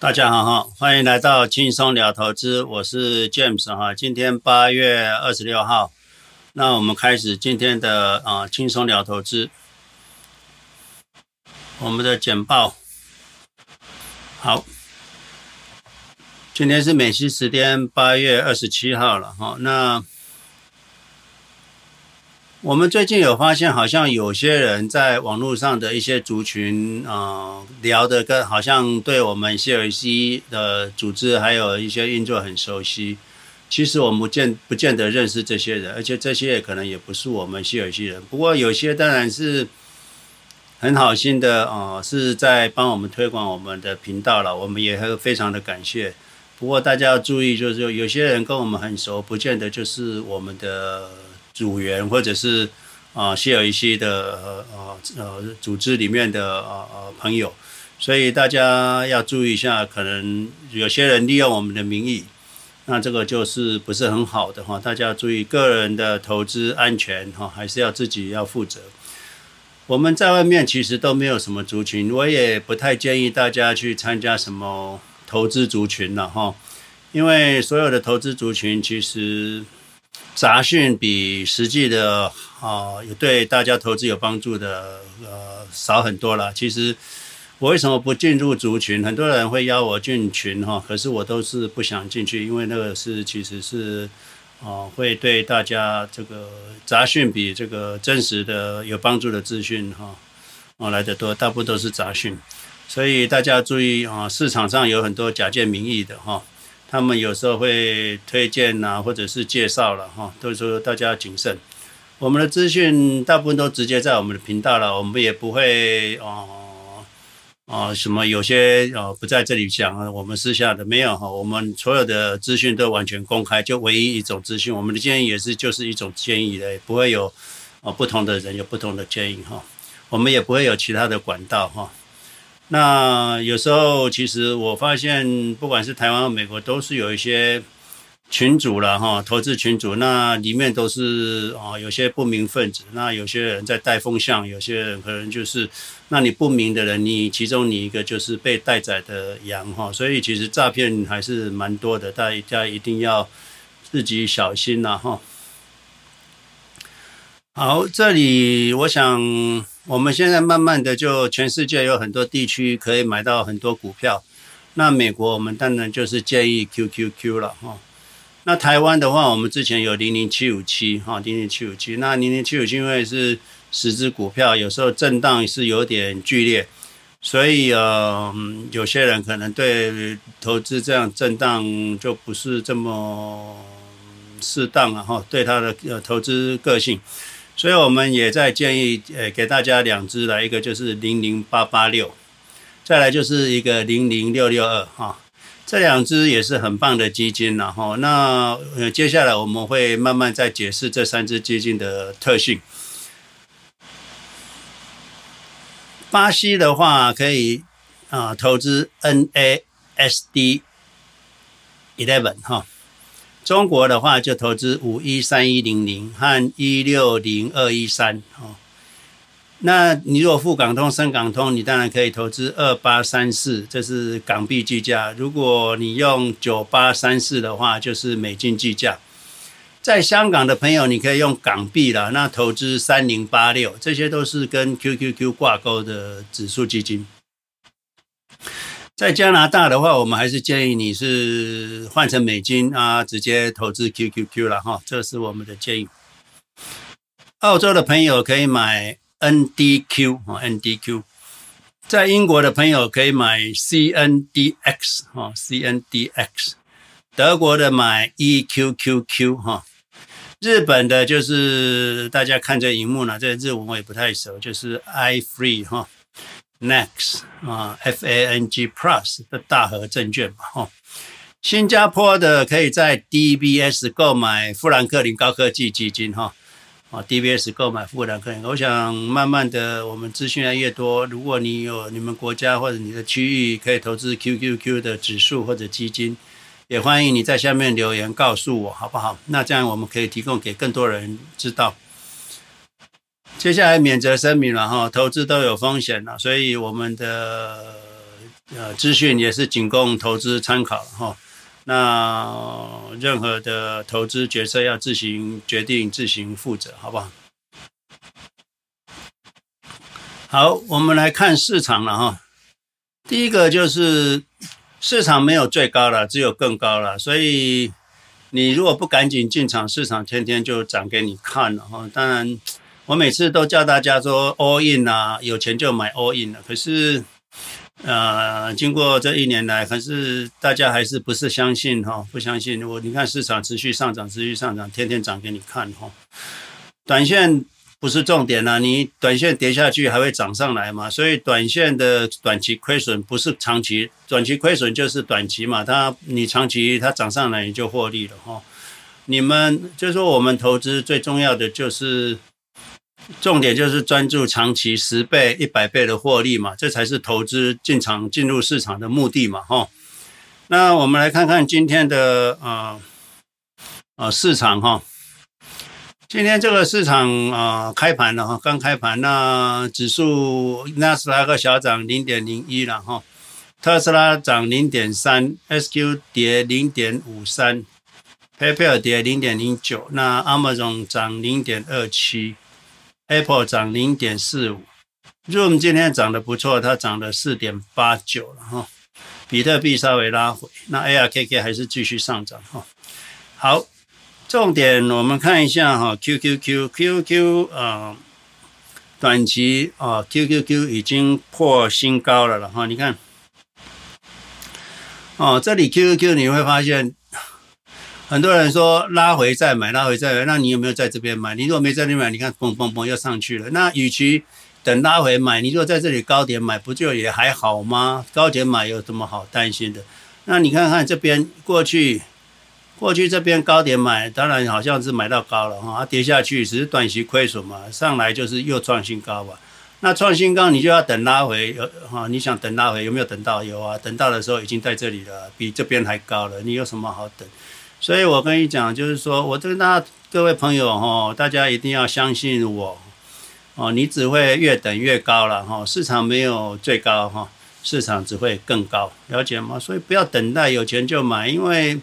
大家好哈，欢迎来到轻松聊投资，我是 James 哈。今天八月二十六号，那我们开始今天的啊轻松聊投资。我们的简报好，今天是美西时间八月二十七号了哈。那我们最近有发现，好像有些人在网络上的一些族群啊、聊的跟好像对我们 CLC 的组织还有一些运作很熟悉。其实我们不见不见得认识这些人，而且这些也可能也不是我们 CLC 人。不过有些当然是很好心的啊、是在帮我们推广我们的频道了，我们也会非常的感谢。不过大家要注意，就是有些人跟我们很熟，不见得就是我们的。组员或者是啊，谢尔一些的呃呃组织里面的呃呃朋友，所以大家要注意一下，可能有些人利用我们的名义，那这个就是不是很好的哈。大家要注意个人的投资安全哈，还是要自己要负责。我们在外面其实都没有什么族群，我也不太建议大家去参加什么投资族群了哈，因为所有的投资族群其实。杂讯比实际的啊，有对大家投资有帮助的呃少很多了。其实我为什么不进入族群？很多人会邀我进群哈，可是我都是不想进去，因为那个是其实是啊会对大家这个杂讯比这个真实的有帮助的资讯哈啊来得多，大部分都是杂讯，所以大家注意啊，市场上有很多假借名义的哈。他们有时候会推荐呐、啊，或者是介绍了哈，都说大家要谨慎。我们的资讯大部分都直接在我们的频道了，我们也不会哦哦什么有些哦不在这里讲啊，我们私下的没有哈，我们所有的资讯都完全公开，就唯一一种资讯，我们的建议也是就是一种建议的，不会有哦不同的人有不同的建议哈，我们也不会有其他的管道哈。那有时候，其实我发现，不管是台湾和美国，都是有一些群组了哈，投资群组，那里面都是啊，有些不明分子，那有些人在带风向，有些人可能就是，那你不明的人，你其中你一个就是被带宰的羊哈，所以其实诈骗还是蛮多的，大家一定要自己小心呐哈。好，这里我想。我们现在慢慢的就全世界有很多地区可以买到很多股票，那美国我们当然就是建议 QQQ 了哈。那台湾的话，我们之前有零零七五七哈，零零七五七。那零零七五七因为是十只股票，有时候震荡是有点剧烈，所以呃，有些人可能对投资这样震荡就不是这么适当了哈，对他的呃投资个性。所以我们也在建议，呃，给大家两支来，一个就是零零八八六，再来就是一个零零六六二哈，这两支也是很棒的基金了哈。那呃，接下来我们会慢慢再解释这三只基金的特性。巴西的话可以啊，投资 NASD Eleven 哈。中国的话就投资五一三一零零和一六零二一三哦。那你如果沪港通、深港通，你当然可以投资二八三四，这是港币计价。如果你用九八三四的话，就是美金计价。在香港的朋友，你可以用港币啦。那投资三零八六，这些都是跟 QQQ 挂钩的指数基金。在加拿大的话，我们还是建议你是换成美金啊，直接投资 QQQ 了哈，这是我们的建议。澳洲的朋友可以买 NDQ 啊，NDQ。在英国的朋友可以买 CNDX 哈，CNDX。德国的买 EQQQ 哈。日本的就是大家看这荧幕呢，这日文我也不太熟，就是 iFree 哈。Next 啊，F A N G Plus 的大和证券嘛，哈，新加坡的可以在 D B S 购买富兰克林高科技基金，哈，啊，D B S 购买富兰克林。我想慢慢的，我们资讯越来越多，如果你有你们国家或者你的区域可以投资 Q Q Q 的指数或者基金，也欢迎你在下面留言告诉我，好不好？那这样我们可以提供给更多人知道。接下来免责声明了哈，投资都有风险了，所以我们的呃资讯也是仅供投资参考哈。那任何的投资决策要自行决定、自行负责，好不好？好，我们来看市场了哈。第一个就是市场没有最高了，只有更高了。所以你如果不赶紧进场，市场天天就涨给你看了哈。当然，我每次都叫大家说 all in 啊，有钱就买 all in 了。可是，呃，经过这一年来，可是大家还是不是相信哈？不相信我？你看市场持续上涨，持续上涨，天天涨给你看哈。短线。不是重点啊，你短线跌下去还会涨上来嘛？所以短线的短期亏损不是长期，短期亏损就是短期嘛。它你长期它涨上来你就获利了哈。你们就是说我们投资最重要的就是重点就是专注长期十倍、一百倍的获利嘛，这才是投资进场进入市场的目的嘛哈。那我们来看看今天的啊啊、呃、市场哈。今天这个市场啊、呃，开盘了哈，刚开盘，那指数纳斯达克小涨零点零一了哈，特斯拉涨零点三，SQ 跌零点五三，PayPal 跌零点零九，那 Amazon 涨零点二七，Apple 涨零点四五，Zoom 今天涨得不错，它涨了四点八九了哈，比特币稍微拉回，那 ARKK 还是继续上涨哈，好。重点我们看一下哈，QQQ，QQ 啊，短期啊，QQQ 已经破新高了了哈，你看，哦，这里 QQQ 你会发现，很多人说拉回再买，拉回再买，那你有没有在这边买？你如果没在这边买，你看嘣嘣嘣又上去了。那与其等拉回买，你如果在这里高点买，不就也还好吗？高点买有什么好担心的？那你看看这边过去。过去这边高点买，当然好像是买到高了哈，它跌下去只是短期亏损嘛，上来就是又创新高吧。那创新高你就要等拉回，有哈，你想等拉回有没有等到？有啊，等到的时候已经在这里了，比这边还高了，你有什么好等？所以我跟你讲，就是说我跟大各位朋友哈，大家一定要相信我，哦，你只会越等越高了哈，市场没有最高哈，市场只会更高，了解吗？所以不要等待有钱就买，因为。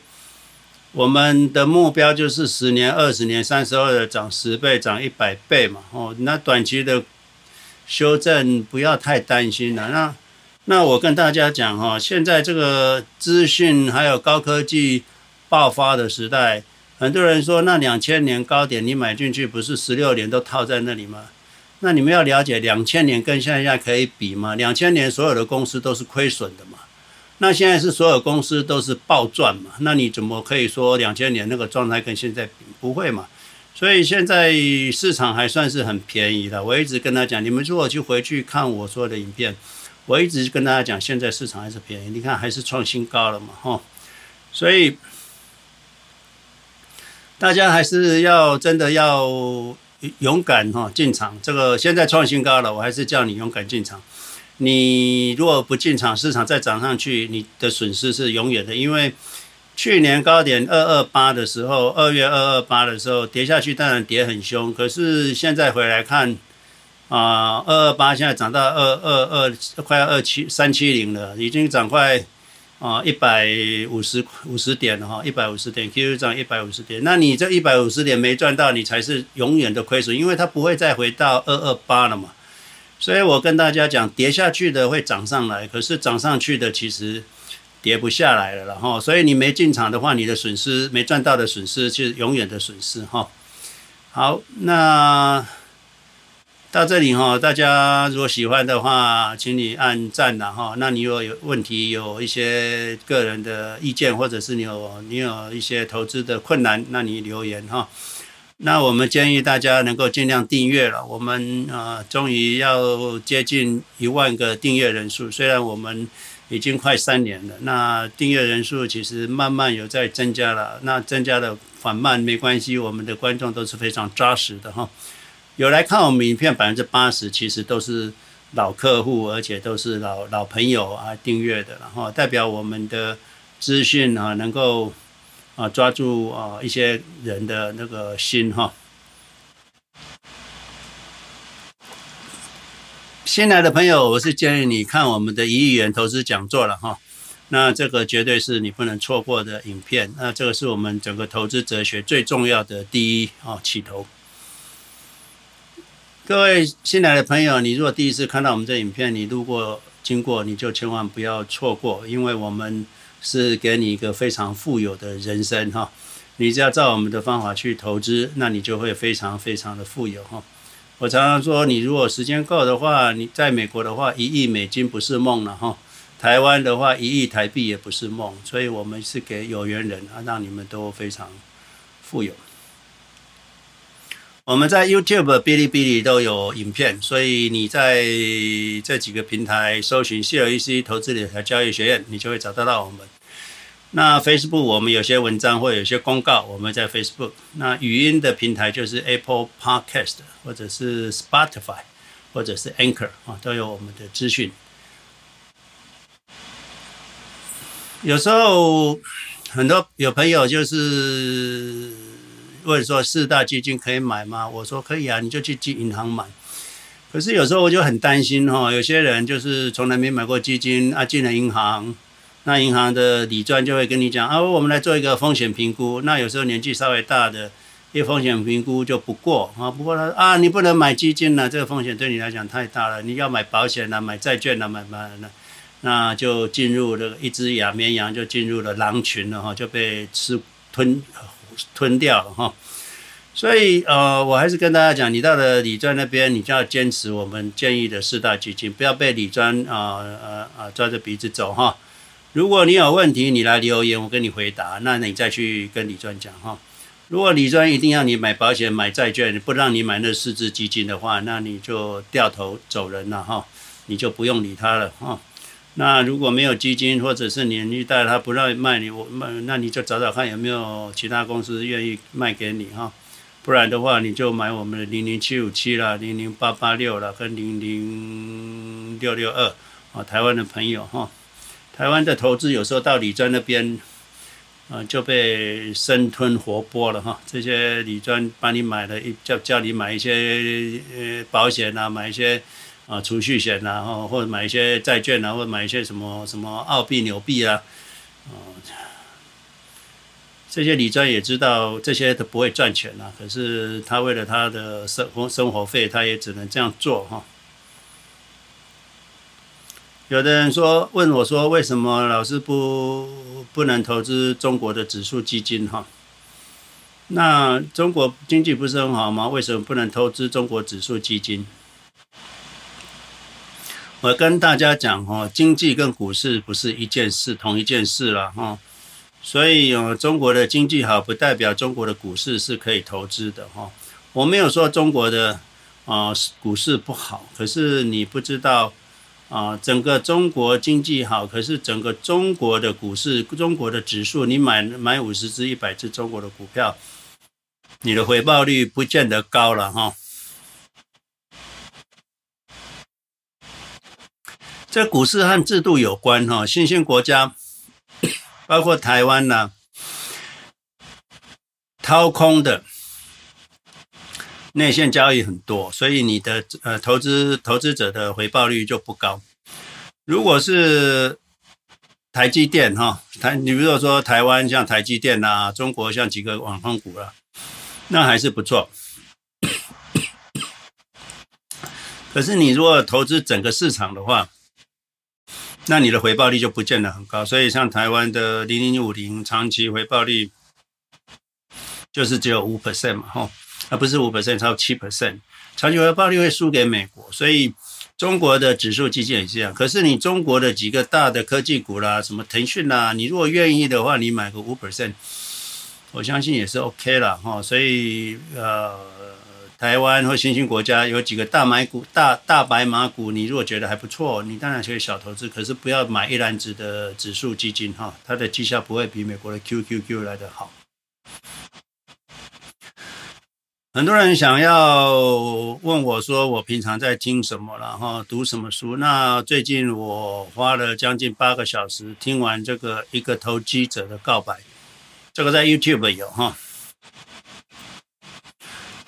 我们的目标就是十年、二十年、三十二的涨十倍、涨一百倍嘛。哦，那短期的修正不要太担心了。那那我跟大家讲哈，现在这个资讯还有高科技爆发的时代，很多人说那两千年高点你买进去不是十六年都套在那里吗？那你们要了解两千年跟现在可以比吗？两千年所有的公司都是亏损的嘛。那现在是所有公司都是暴赚嘛？那你怎么可以说两千年那个状态跟现在比？不会嘛？所以现在市场还算是很便宜的。我一直跟他讲，你们如果去回去看我说的影片，我一直跟大家讲，现在市场还是便宜。你看还是创新高了嘛？哈，所以大家还是要真的要勇敢哈进场。这个现在创新高了，我还是叫你勇敢进场。你如果不进场，市场再涨上去，你的损失是永远的。因为去年高点二二八的时候，二月二二八的时候跌下去，当然跌很凶。可是现在回来看，啊，二二八现在涨到二二二，快二七三七零了，已经涨快啊一百五十五十点哈，一百五十点，Q 涨一百五十点。那你这一百五十点没赚到，你才是永远的亏损，因为它不会再回到二二八了嘛。所以我跟大家讲，跌下去的会涨上来，可是涨上去的其实跌不下来了，然后，所以你没进场的话，你的损失没赚到的损失是永远的损失哈。好，那到这里哈，大家如果喜欢的话，请你按赞了哈。那你如果有问题，有一些个人的意见，或者是你有你有一些投资的困难，那你留言哈。那我们建议大家能够尽量订阅了。我们啊，终于要接近一万个订阅人数。虽然我们已经快三年了，那订阅人数其实慢慢有在增加了。那增加的缓慢没关系，我们的观众都是非常扎实的哈。有来看我们影片百分之八十，其实都是老客户，而且都是老老朋友啊订阅的，然后代表我们的资讯啊能够。啊，抓住啊一些人的那个心哈。新来的朋友，我是建议你看我们的一亿元投资讲座了哈。那这个绝对是你不能错过的影片。那这个是我们整个投资哲学最重要的第一啊起头。各位新来的朋友，你如果第一次看到我们这影片，你路过经过，你就千万不要错过，因为我们是给你一个非常富有的人生哈。你只要照我们的方法去投资，那你就会非常非常的富有哈。我常常说，你如果时间够的话，你在美国的话，一亿美金不是梦了哈。台湾的话，一亿台币也不是梦，所以我们是给有缘人啊，让你们都非常富有。我们在 YouTube、哔哩哔哩都有影片，所以你在这几个平台搜寻 CLEC 投资理财交易学院，你就会找得到我们。那 Facebook 我们有些文章或有些公告，我们在 Facebook。那语音的平台就是 Apple Podcast 或者是 Spotify 或者是 Anchor 啊，都有我们的资讯。有时候很多有朋友就是问说四大基金可以买吗？我说可以啊，你就去进银行买。可是有时候我就很担心哈，有些人就是从来没买过基金啊，进了银行，那银行的理专就会跟你讲啊，我们来做一个风险评估。那有时候年纪稍微大的，一风险评估就不过啊，不过他啊，你不能买基金了，这个风险对你来讲太大了，你要买保险了，买债券了，买买那。那就进入了一只羊绵羊，就进入了狼群了哈，就被吃吞吞掉了哈。所以呃，我还是跟大家讲，你到了李专那边，你就要坚持我们建议的四大基金，不要被李专啊啊啊抓着鼻子走哈。如果你有问题，你来留言，我跟你回答，那你再去跟李专讲哈。如果李专一定要你买保险、买债券，不让你买那四只基金的话，那你就掉头走人了哈，你就不用理他了哈。那如果没有基金，或者是年纪大，他不让卖你，我卖，那你就找找看有没有其他公司愿意卖给你哈，不然的话你就买我们的零零七五七啦、零零八八六啦跟零零六六二啊，台湾的朋友哈，台湾的投资有时候到理专那边啊就被生吞活剥了哈，这些理专帮你买了一叫叫你买一些呃保险啊，买一些。啊，储蓄险呐，或或者买一些债券啊，或者买一些什么什么澳币、纽币啊，这些理专也知道这些都不会赚钱啊，可是他为了他的生活生活费，他也只能这样做哈。有的人说问我说，为什么老师不不能投资中国的指数基金哈？那中国经济不是很好吗？为什么不能投资中国指数基金？我跟大家讲哈，经济跟股市不是一件事，同一件事了哈。所以哦，中国的经济好，不代表中国的股市是可以投资的哈。我没有说中国的啊股市不好，可是你不知道啊，整个中国经济好，可是整个中国的股市、中国的指数，你买买五十只、一百只中国的股票，你的回报率不见得高了哈。这股市和制度有关哈，新兴国家 包括台湾呐、掏空的内线交易很多，所以你的呃投资投资者的回报率就不高。如果是台积电哈台，你如说说台湾像台积电呐，中国像几个网通股啊，那还是不错。可是你如果投资整个市场的话，那你的回报率就不见得很高，所以像台湾的零零五零长期回报率就是只有五 percent 嘛，吼，而不是五 percent，超七 percent，长期回报率会输给美国，所以中国的指数基金也是这样。可是你中国的几个大的科技股啦，什么腾讯啦，你如果愿意的话，你买个五 percent，我相信也是 OK 了，哈，所以呃。台湾或新兴国家有几个大买股、大大白马股，你如果觉得还不错，你当然可以小投资，可是不要买一篮子的指数基金哈，它的绩效不会比美国的 QQQ 来得好。很多人想要问我说，我平常在听什么，然后读什么书？那最近我花了将近八个小时听完这个一个投机者的告白，这个在 YouTube 有哈。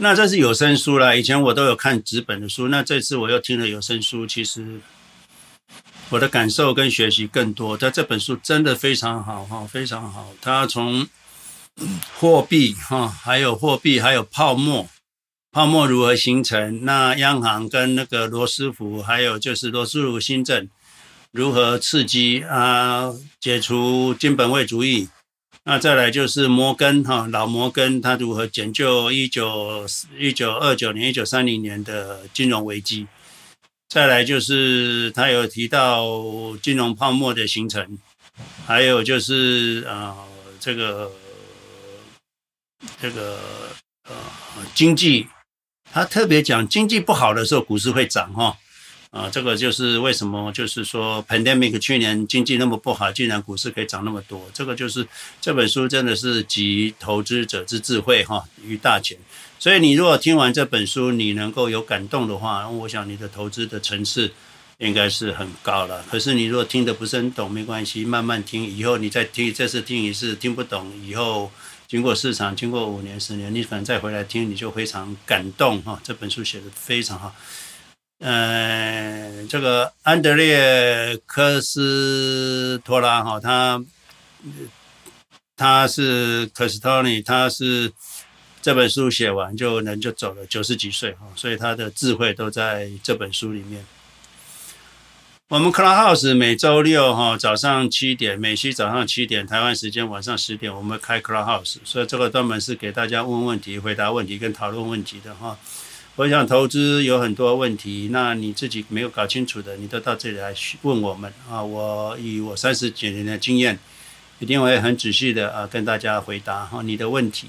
那这是有声书啦，以前我都有看纸本的书，那这次我又听了有声书，其实我的感受跟学习更多。但这本书真的非常好哈，非常好。它从货币哈，还有货币，还有泡沫，泡沫如何形成？那央行跟那个罗斯福，还有就是罗斯福新政如何刺激啊，解除金本位主义。那再来就是摩根哈，老摩根他如何解救一九一九二九年、一九三零年的金融危机？再来就是他有提到金融泡沫的形成，还有就是啊、这个这个呃经济，他特别讲经济不好的时候，股市会涨哈。啊，这个就是为什么，就是说，pandemic 去年经济那么不好，竟然股市可以涨那么多。这个就是这本书真的是集投资者之智慧哈于大成。所以你如果听完这本书，你能够有感动的话，我想你的投资的层次应该是很高了。可是你如果听得不是很懂，没关系，慢慢听，以后你再听，这次听一次听不懂，以后经过市场，经过五年、十年，你可能再回来听，你就非常感动哈。这本书写得非常好。嗯，这个安德烈科斯托拉哈，他他是科斯托尼，他是这本书写完就人就走了，九十几岁哈，所以他的智慧都在这本书里面。我们 Clubhouse 每周六哈早上七点，美西早上七点，台湾时间晚上十点，我们开 Clubhouse，所以这个专门是给大家问问题、回答问题跟讨论问题的哈。我想投资有很多问题，那你自己没有搞清楚的，你都到这里来问我们啊！我以我三十几年的经验，一定会很仔细的啊跟大家回答哈你的问题。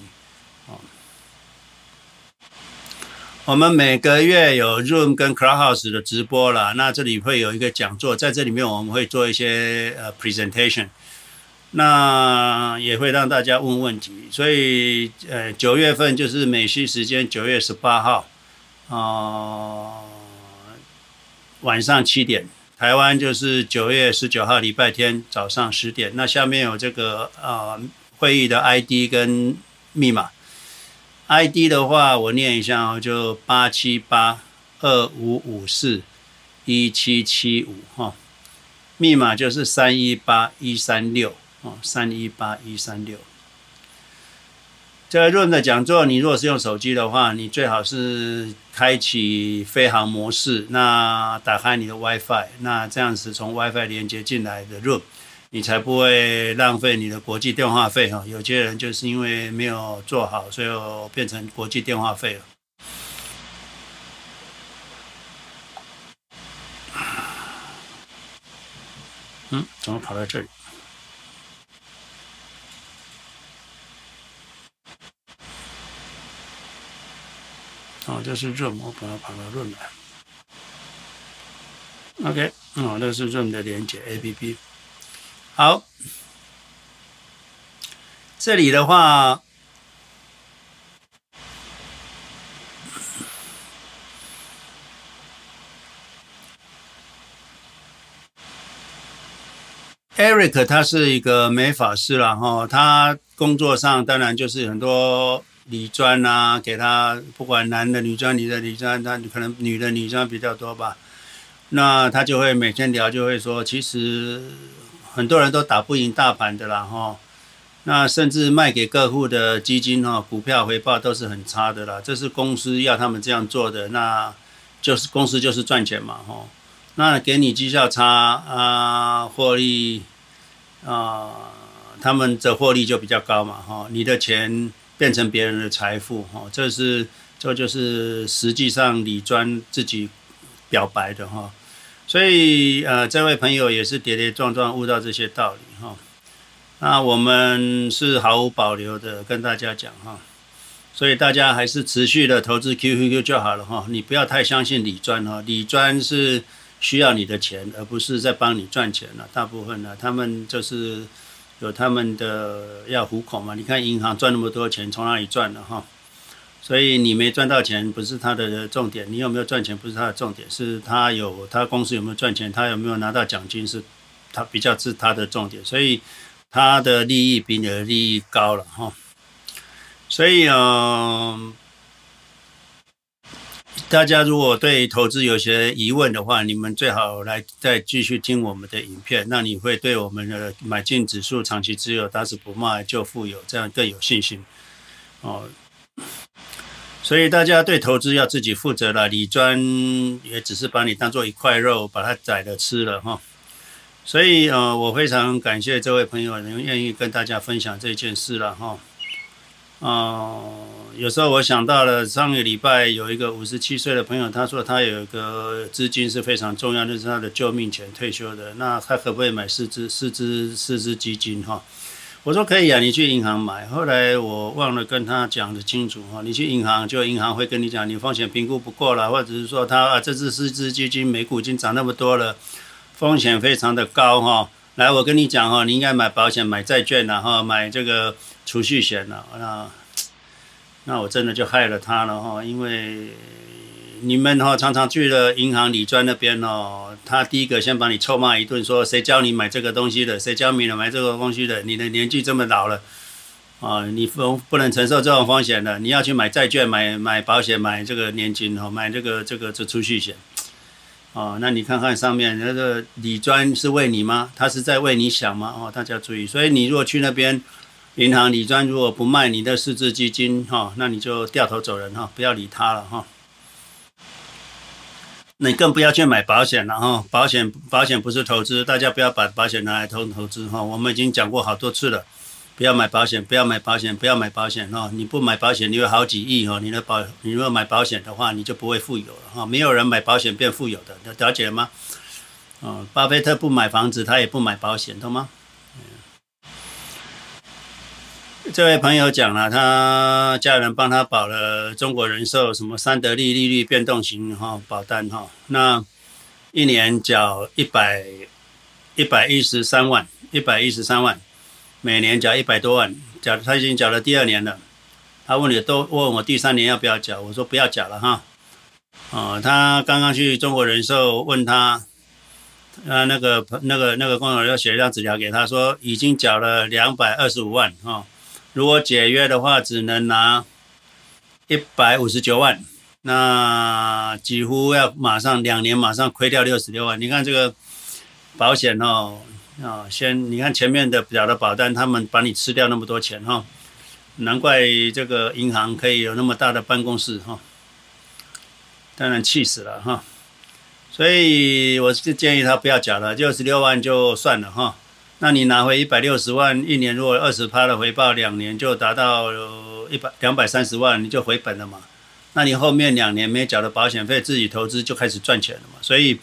我们每个月有 Room 跟 Clubhouse 的直播了，那这里会有一个讲座，在这里面我们会做一些呃 presentation，那也会让大家问问题。所以呃九月份就是美西时间九月十八号。啊、晚上七点，台湾就是九月十九号礼拜天早上十点。那下面有这个啊、呃、会议的 ID 跟密码。ID 的话，我念一下哦，就八七八二五五四一七七五哈。密码就是三一八一三六哦，三一八一三六。这个 Room 的讲座，你如果是用手机的话，你最好是开启飞航模式，那打开你的 WiFi，那这样子从 WiFi 连接进来的 Room，你才不会浪费你的国际电话费哈。有些人就是因为没有做好，所以变成国际电话费了。嗯，怎么跑到这里？哦，这是 Zoom，我把它跑到润来。OK，哦，这是润的连接 APP。好，这里的话，Eric 他是一个美发师了哈，他工作上当然就是很多。女专啊，给他不管男的女专、女的女专，他可能女的女专比较多吧。那他就会每天聊，就会说，其实很多人都打不赢大盘的啦，哈。那甚至卖给客户的基金哈，股票回报都是很差的啦。这是公司要他们这样做的，那就是公司就是赚钱嘛，哈。那给你绩效差啊，获利啊，他们的获利就比较高嘛，哈。你的钱。变成别人的财富，哈，这是这就是实际上李专自己表白的哈，所以呃，这位朋友也是跌跌撞撞悟到这些道理哈。那我们是毫无保留的跟大家讲哈，所以大家还是持续的投资 QQQ 就好了哈，你不要太相信李专哈，李专是需要你的钱，而不是在帮你赚钱了，大部分呢，他们就是。有他们的要糊口嘛？你看银行赚那么多钱，从哪里赚的哈？所以你没赚到钱不是他的重点，你有没有赚钱不是他的重点，是他有他公司有没有赚钱，他有没有拿到奖金是，他比较是他的重点。所以他的利益比你的利益高了哈。所以嗯，大家如果对投资有些疑问的话，你们最好来再继续听我们的影片，那你会对我们的买进指数、长期持有、打死不卖就富有这样更有信心哦。所以大家对投资要自己负责了，李专也只是把你当做一块肉，把它宰了吃了哈。所以呃，我非常感谢这位朋友能愿意跟大家分享这件事了哈。哦。有时候我想到了上个礼拜有一个五十七岁的朋友，他说他有一个资金是非常重要，就是他的救命钱退休的。那他可不可以买四支四支四支基金哈？我说可以啊，你去银行买。后来我忘了跟他讲的清楚哈，你去银行就银行会跟你讲，你风险评估不过了，或者是说他啊这支四支基金每股已经涨那么多了，风险非常的高哈。来，我跟你讲哈，你应该买保险、买债券然后买这个储蓄险了那。那我真的就害了他了哈，因为你们哈常常去了银行理专那边哦，他第一个先把你臭骂一顿，说谁教你买这个东西的，谁教你买这个东西的，你的年纪这么老了啊，你不不能承受这种风险的，你要去买债券、买买保险、买这个年金哈，买这个这个这储蓄险哦，那你看看上面那个理专是为你吗？他是在为你想吗？哦，大家注意，所以你如果去那边。银行理专如果不卖你的四支基金哈，那你就掉头走人哈，不要理他了哈。你更不要去买保险了哈，保险保险不是投资，大家不要把保险拿来投投资哈。我们已经讲过好多次了，不要买保险，不要买保险，不要买保险哈。你不买保险，你有好几亿哈，你的保你如果买保险的话，你就不会富有了哈。没有人买保险变富有的，了解了吗？啊，巴菲特不买房子，他也不买保险，懂吗？这位朋友讲了，他家人帮他保了中国人寿什么三得利利率变动型哈保单哈，那一年缴一百一百一十三万，一百一十三万，每年缴一百多万，缴他已经缴了第二年了，他问你都问我第三年要不要缴，我说不要缴了哈，哦，他刚刚去中国人寿问他，啊那个那个那个工作人员写一张纸条给他说已经缴了两百二十五万哈。如果解约的话，只能拿一百五十九万，那几乎要马上两年马上亏掉六十六万。你看这个保险哦，啊，先你看前面的表的保单，他们把你吃掉那么多钱哈，难怪这个银行可以有那么大的办公室哈，当然气死了哈。所以我是建议他不要缴了，六十六万就算了哈。那你拿回一百六十万，一年如果二十趴的回报，两年就达到一百两百三十万，你就回本了嘛。那你后面两年没缴的保险费，自己投资就开始赚钱了嘛。所以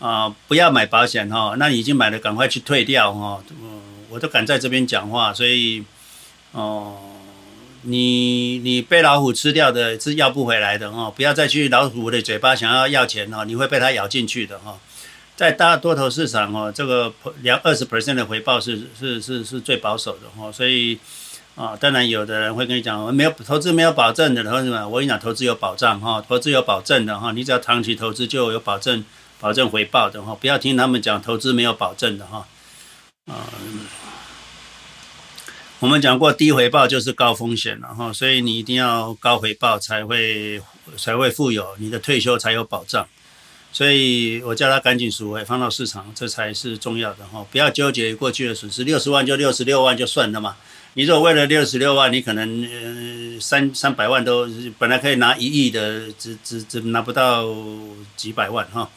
啊、不要买保险哈。那你已经买了，赶快去退掉哈。嗯，我都敢在这边讲话，所以哦、你你被老虎吃掉的是要不回来的哈。不要再去老虎的嘴巴想要要钱哈，你会被它咬进去的哈。在大多头市场哦，这个两二十 percent 的回报是是是是最保守的哈，所以啊，当然有的人会跟你讲，没有投资没有保证的，同志们，我跟你讲，投资有保障哈，投资有保证的哈，你只要长期投资就有保证，保证回报的哈，不要听他们讲投资没有保证的哈，啊，我们讲过低回报就是高风险了哈，所以你一定要高回报才会才会富有，你的退休才有保障。所以我叫他赶紧赎回，放到市场，这才是重要的哈！不要纠结过去的损失，六十万就六十六万就算了嘛。你如果为了六十六万，你可能呃三三百万都本来可以拿一亿的，只只只拿不到几百万哈。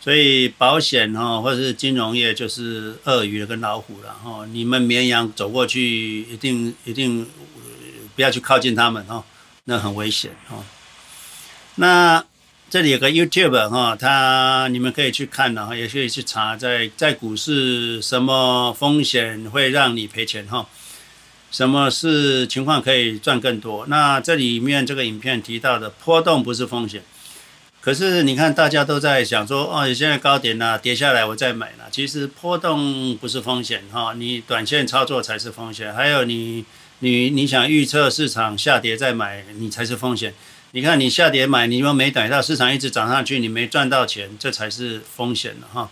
所以保险哈或者是金融业就是鳄鱼跟老虎了哈。你们绵羊走过去，一定一定不要去靠近他们哈，那很危险哈。那。这里有个 YouTube 哈，它你们可以去看的哈，也可以去查在在股市什么风险会让你赔钱哈，什么是情况可以赚更多？那这里面这个影片提到的波动不是风险，可是你看大家都在想说哦，现在高点了，跌下来我再买了。其实波动不是风险哈，你短线操作才是风险。还有你你你想预测市场下跌再买，你才是风险。你看，你下跌买，你又没等到市场一直涨上去，你没赚到钱，这才是风险的哈。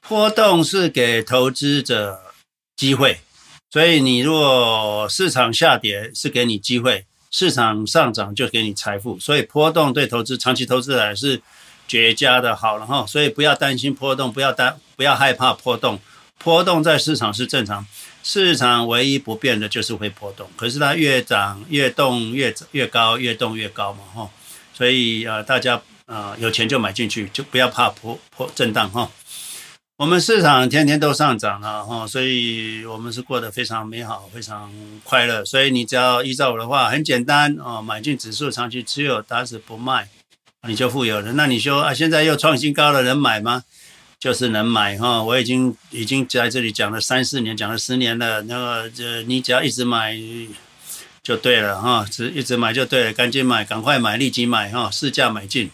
波动是给投资者机会，所以你如果市场下跌是给你机会，市场上涨就给你财富，所以波动对投资长期投资来是绝佳的好了哈。所以不要担心波动，不要担不要害怕波动，波动在市场是正常，市场唯一不变的就是会波动，可是它越涨越动越越高，越动越高嘛哈。所以啊，大家啊有钱就买进去，就不要怕波波震荡哈。我们市场天天都上涨了哈，所以我们是过得非常美好，非常快乐。所以你只要依照我的话，很简单哦，买进指数，长期持有，打死不卖，你就富有了。那你说啊，现在又创新高了，能买吗？就是能买哈。我已经已经在这里讲了三四年，讲了十年了。那个这你只要一直买就对了哈，只一直买就对了，赶紧买，赶快买，立即买哈，市价买进。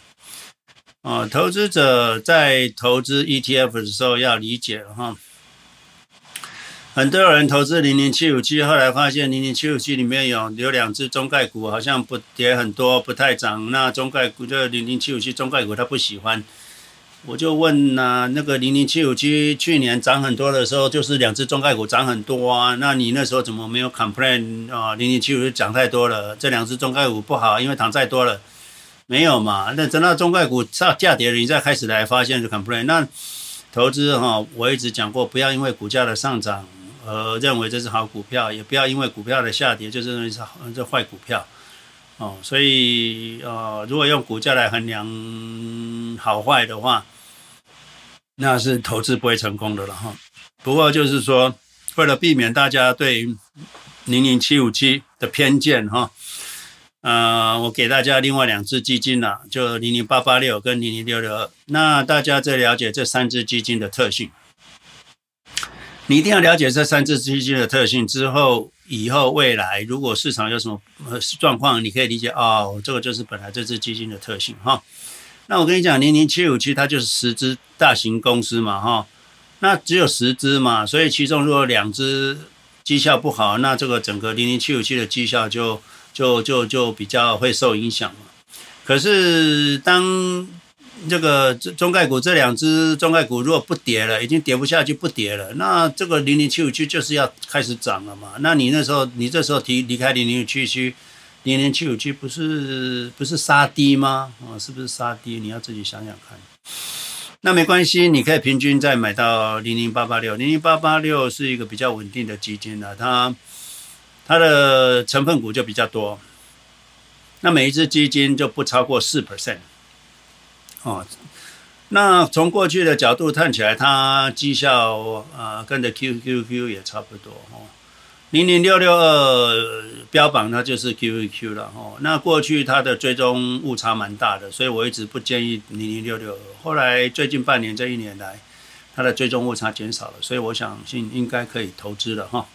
哦，投资者在投资 ETF 的时候要理解哈。很多人投资零零七五七，后来发现零零七五七里面有有两只中概股，好像不跌很多，不太涨。那中概股就零零七五七中概股，他不喜欢。我就问呐、那个零零七五七去年涨很多的时候，就是两只中概股涨很多啊。那你那时候怎么没有 complain 啊？零零七五七涨太多了，这两只中概股不好，因为涨太多了。没有嘛？那等到中概股上价跌了，你再开始来发现就 complain。那投资哈，我一直讲过，不要因为股价的上涨而认为这是好股票，也不要因为股票的下跌就认为是这坏股票。哦，所以呃，如果用股价来衡量好坏的话，那是投资不会成功的了哈。不过就是说，为了避免大家对零零七五七的偏见哈。呃，我给大家另外两只基金了，就零零八八六跟零零六六二。那大家在了解这三只基金的特性，你一定要了解这三只基金的特性之后，以后未来如果市场有什么状况，你可以理解哦，这个就是本来这只基金的特性哈。那我跟你讲，零零七五七它就是十只大型公司嘛哈，那只有十只嘛，所以其中如果两只绩效不好，那这个整个零零七五七的绩效就。就就就比较会受影响。可是当这个中概股这两只中概股如果不跌了，已经跌不下去不跌了，那这个零零七五七就是要开始涨了嘛。那你那时候你这时候提离开零零七五七，零零七五七不是不是杀低吗？啊，是不是杀低？你要自己想想看。那没关系，你可以平均再买到零零八八六，零零八八六是一个比较稳定的基金了，它。它的成分股就比较多，那每一只基金就不超过四 percent，哦，那从过去的角度看起来，它绩效啊、呃、跟着 QQQ 也差不多哦，零零六六二标榜它就是 QQQ 了哦，那过去它的追踪误差蛮大的，所以我一直不建议零零六六二，后来最近半年这一年来，它的追踪误差减少了，所以我相信应该可以投资了哈。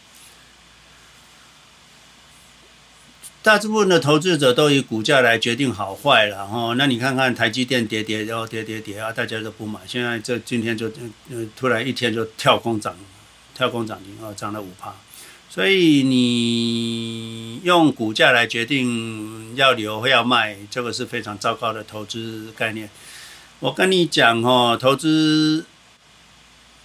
大部分的投资者都以股价来决定好坏了哈，那你看看台积电跌跌，然后跌跌跌啊，大家都不买。现在这今天就呃突然一天就跳空涨，跳空涨停啊，涨了五趴。所以你用股价来决定要留或要卖，这个是非常糟糕的投资概念。我跟你讲哦，投资。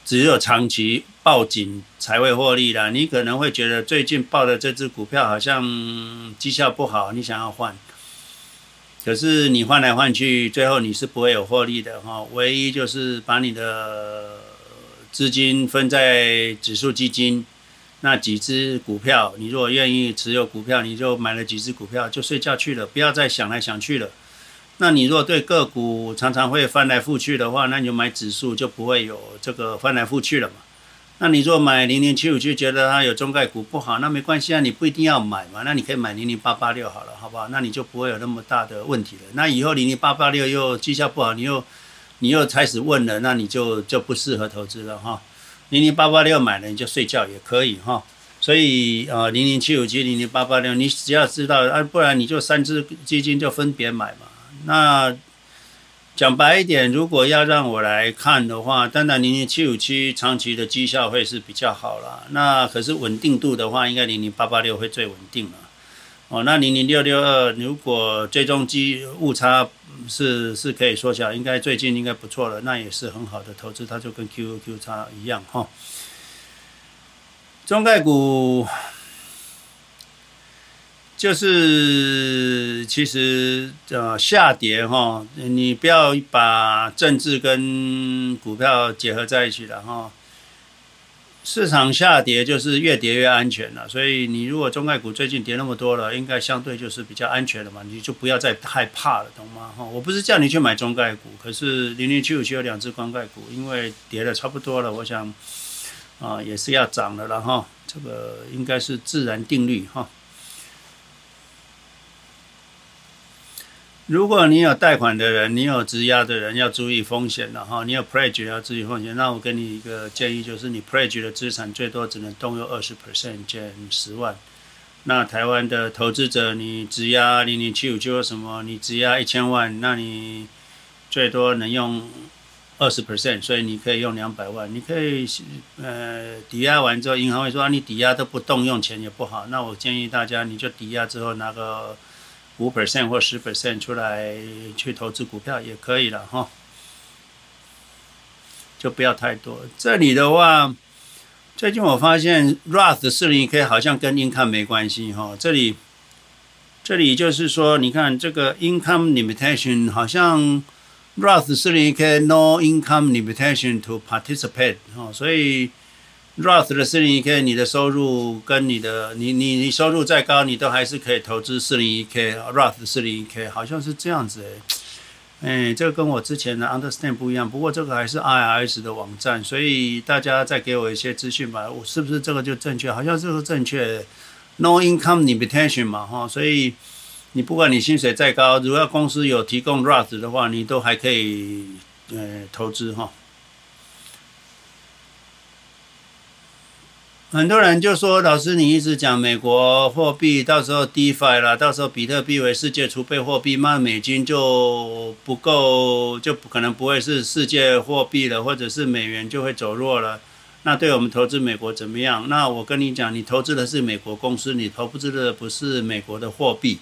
只有长期抱紧才会获利啦。你可能会觉得最近抱的这只股票好像绩效不好，你想要换，可是你换来换去，最后你是不会有获利的哈。唯一就是把你的资金分在指数基金那几只股票，你如果愿意持有股票，你就买了几只股票就睡觉去了，不要再想来想去了。那你如果对个股常常会翻来覆去的话，那你就买指数就不会有这个翻来覆去了嘛。那你如果买零零七五七，觉得它有中概股不好，那没关系啊，你不一定要买嘛。那你可以买零零八八六好了，好不好？那你就不会有那么大的问题了。那以后零零八八六又绩效不好，你又你又开始问了，那你就就不适合投资了哈。零零八八六买了你就睡觉也可以哈。所以呃，零零七五七、零零八八六，你只要知道啊，不然你就三只基金就分别买嘛。那讲白一点，如果要让我来看的话，当然零零七五七长期的绩效会是比较好啦。那可是稳定度的话，应该零零八八六会最稳定了。哦，那零零六六二如果追踪机误差是是可以缩小，应该最近应该不错了，那也是很好的投资，它就跟 QQQ 差一样哈。中概股。就是其实呃下跌哈，你不要把政治跟股票结合在一起了哈。市场下跌就是越跌越安全了，所以你如果中概股最近跌那么多了，应该相对就是比较安全了嘛，你就不要再害怕了，懂吗？哈，我不是叫你去买中概股，可是零零七五七有两只光概股，因为跌的差不多了，我想啊也是要涨了了哈，这个应该是自然定律哈。如果你有贷款的人，你有质押的人，要注意风险了哈。你有 pledge 要注意风险。那我给你一个建议，就是你 pledge 的资产最多只能动用二十 percent 减十万。那台湾的投资者，你质押零零七五就什么？你质押一千万，那你最多能用二十 percent，所以你可以用两百万。你可以呃抵押完之后，银行会说啊，你抵押都不动用钱也不好。那我建议大家，你就抵押之后拿个。五 percent 或十 percent 出来去投资股票也可以了哈，就不要太多。这里的话，最近我发现 Roth 四零一 K 好像跟 income 没关系哈。这里，这里就是说，你看这个 income limitation 好像 Roth 四零一 K no income limitation to participate 哈，所以。Roth 的四零一 K，你的收入跟你的你你你收入再高，你都还是可以投资四零一 K。Roth 四零一 K 好像是这样子诶，哎，这个跟我之前的 Understand 不一样。不过这个还是 IRS 的网站，所以大家再给我一些资讯吧。我是不是这个就正确？好像这个正确，No income limitation 嘛哈。所以你不管你薪水再高，如果公司有提供 Roth 的话，你都还可以呃投资哈。很多人就说：“老师，你一直讲美国货币，到时候 DeFi 了，到时候比特币为世界储备货币，那美金就不够，就不可能不会是世界货币了，或者是美元就会走弱了。那对我们投资美国怎么样？那我跟你讲，你投资的是美国公司，你投资的不是美国的货币。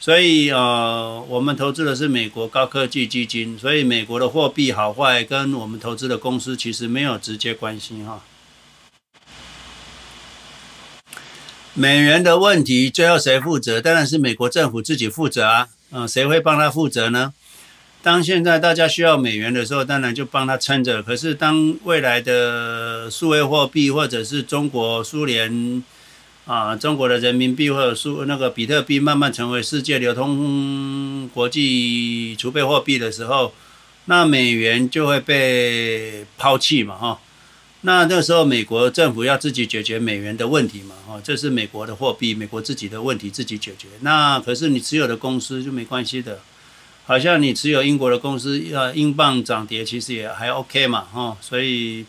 所以呃，我们投资的是美国高科技基金，所以美国的货币好坏跟我们投资的公司其实没有直接关系哈。”美元的问题最后谁负责？当然是美国政府自己负责啊！嗯，谁会帮他负责呢？当现在大家需要美元的时候，当然就帮他撑着。可是当未来的数位货币或者是中国苏联啊，中国的人民币或者苏那个比特币慢慢成为世界流通国际储备货币的时候，那美元就会被抛弃嘛，哈。那那时候，美国政府要自己解决美元的问题嘛？哈，这是美国的货币，美国自己的问题自己解决。那可是你持有的公司就没关系的，好像你持有英国的公司，呃英镑涨跌其实也还 OK 嘛？哈，所以，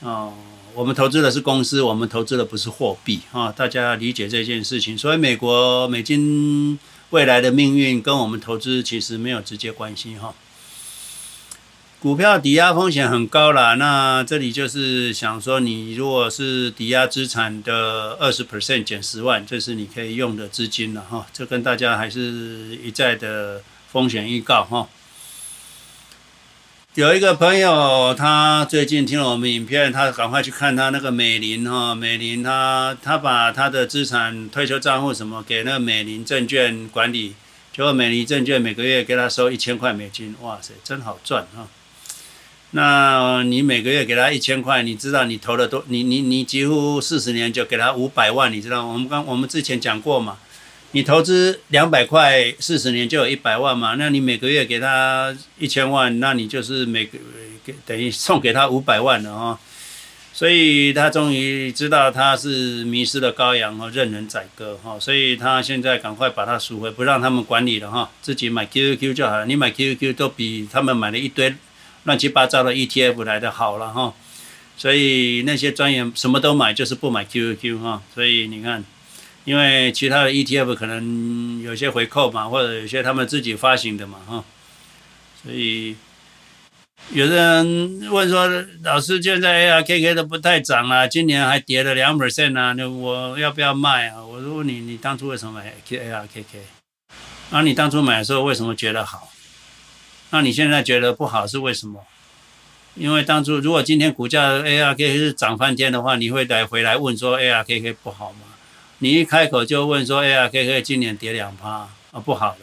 哦，我们投资的是公司，我们投资的不是货币哈，大家理解这件事情。所以美国美金未来的命运跟我们投资其实没有直接关系哈。股票抵押风险很高啦，那这里就是想说，你如果是抵押资产的二十 percent 减十万，这是你可以用的资金了哈。这跟大家还是一再的风险预告哈。有一个朋友，他最近听了我们影片，他赶快去看他那个美林哈，美林他他把他的资产、退休账户什么给那个美林证券管理，结果美林证券每个月给他收一千块美金，哇塞，真好赚哈。那你每个月给他一千块，你知道你投了多？你你你几乎四十年就给他五百万，你知道？我们刚我们之前讲过嘛，你投资两百块，四十年就有一百万嘛。那你每个月给他一千万，那你就是每个给等于送给他五百万了哦。所以他终于知道他是迷失的羔羊哦，任人宰割哈。所以他现在赶快把它赎回，不让他们管理了哈，自己买 QQQ 就好了。你买 Q Q 都比他们买了一堆。乱七八糟的 ETF 来的好了哈，所以那些专员什么都买，就是不买 QQQ 哈。所以你看，因为其他的 ETF 可能有些回扣嘛，或者有些他们自己发行的嘛哈。所以有的人问说，老师现在 ARKK 都不太涨了，今年还跌了两 percent 啊，那我要不要卖啊？我说你，你当初为什么买 ARKK？那你当初买的时候为什么觉得好？那你现在觉得不好是为什么？因为当初如果今天股价 ARKK 是涨翻天的话，你会来回来问说 ARKK 不好吗？你一开口就问说，ARKK 今年跌两趴啊，不好了。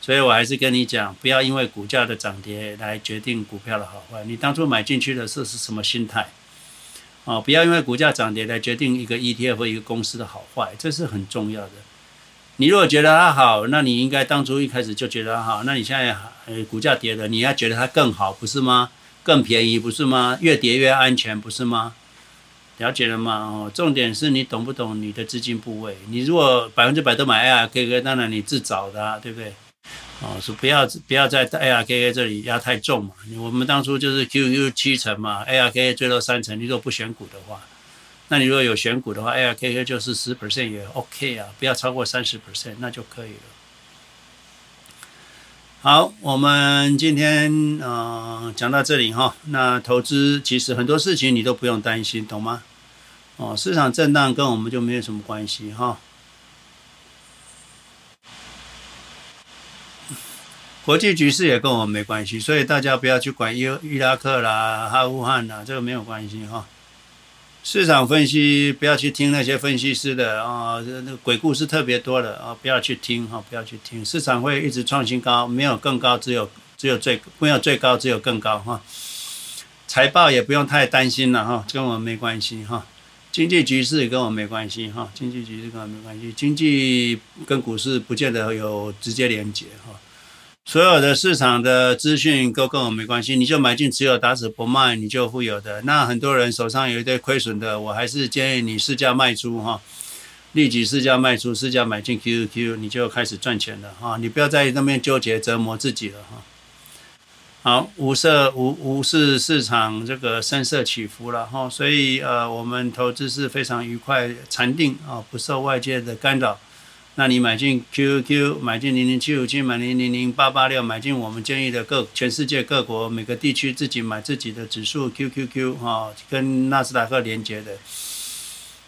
所以我还是跟你讲，不要因为股价的涨跌来决定股票的好坏。你当初买进去的是是什么心态？哦，不要因为股价涨跌来决定一个 ETF 一个公司的好坏，这是很重要的。你如果觉得它好，那你应该当初一开始就觉得它好。那你现在呃股价跌了，你要觉得它更好，不是吗？更便宜，不是吗？越跌越安全，不是吗？了解了吗？哦，重点是你懂不懂你的资金部位？你如果百分之百都买 ARKK，当然你自找的啊，对不对？哦，说不要不要在 ARKK 这里压太重嘛。我们当初就是 QQ 七成嘛，ARKK 最多三成。你如果不选股的话，那你如果有选股的话，ARKK 就是十 percent 也 OK 啊，不要超过三十 percent，那就可以了。好，我们今天呃讲到这里哈。那投资其实很多事情你都不用担心，懂吗？哦，市场震荡跟我们就没有什么关系哈。国际局势也跟我们没关系，所以大家不要去管伊伊拉克啦、阿富汗啦，这个没有关系哈。市场分析不要去听那些分析师的啊，那个鬼故事特别多的啊，不要去听哈，不要去听。市场会一直创新高，没有更高，只有只有最没有最高，只有更高哈。财报也不用太担心了哈，跟我们没关系哈。经济局势跟我没关系哈，经济局势跟我没关系，经济跟股市不见得有直接连接哈。所有的市场的资讯都跟我没关系，你就买进持有打死不卖，你就富有的。那很多人手上有一堆亏损的，我还是建议你市价卖出哈，立即市价卖出，市价买进 QQQ，你就开始赚钱了哈。你不要在那边纠结折磨自己了哈。好，无色无无视市场这个声色起伏了哈，所以呃，我们投资是非常愉快、禅定啊，不受外界的干扰。那你买进 QQ，买进零零七五七，买零零零八八六，买进我们建议的各全世界各国每个地区自己买自己的指数 QQQ 哈，跟纳斯达克连接的，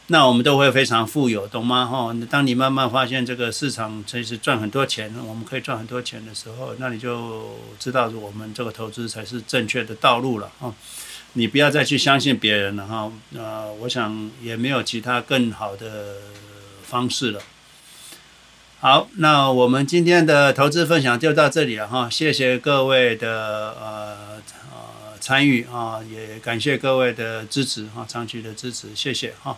那我们都会非常富有，懂吗？哈，当你慢慢发现这个市场其实赚很多钱，我们可以赚很多钱的时候，那你就知道我们这个投资才是正确的道路了哈。你不要再去相信别人了哈，呃，我想也没有其他更好的方式了。好，那我们今天的投资分享就到这里了哈，谢谢各位的呃呃参与啊，也感谢各位的支持哈，长期的支持，谢谢哈。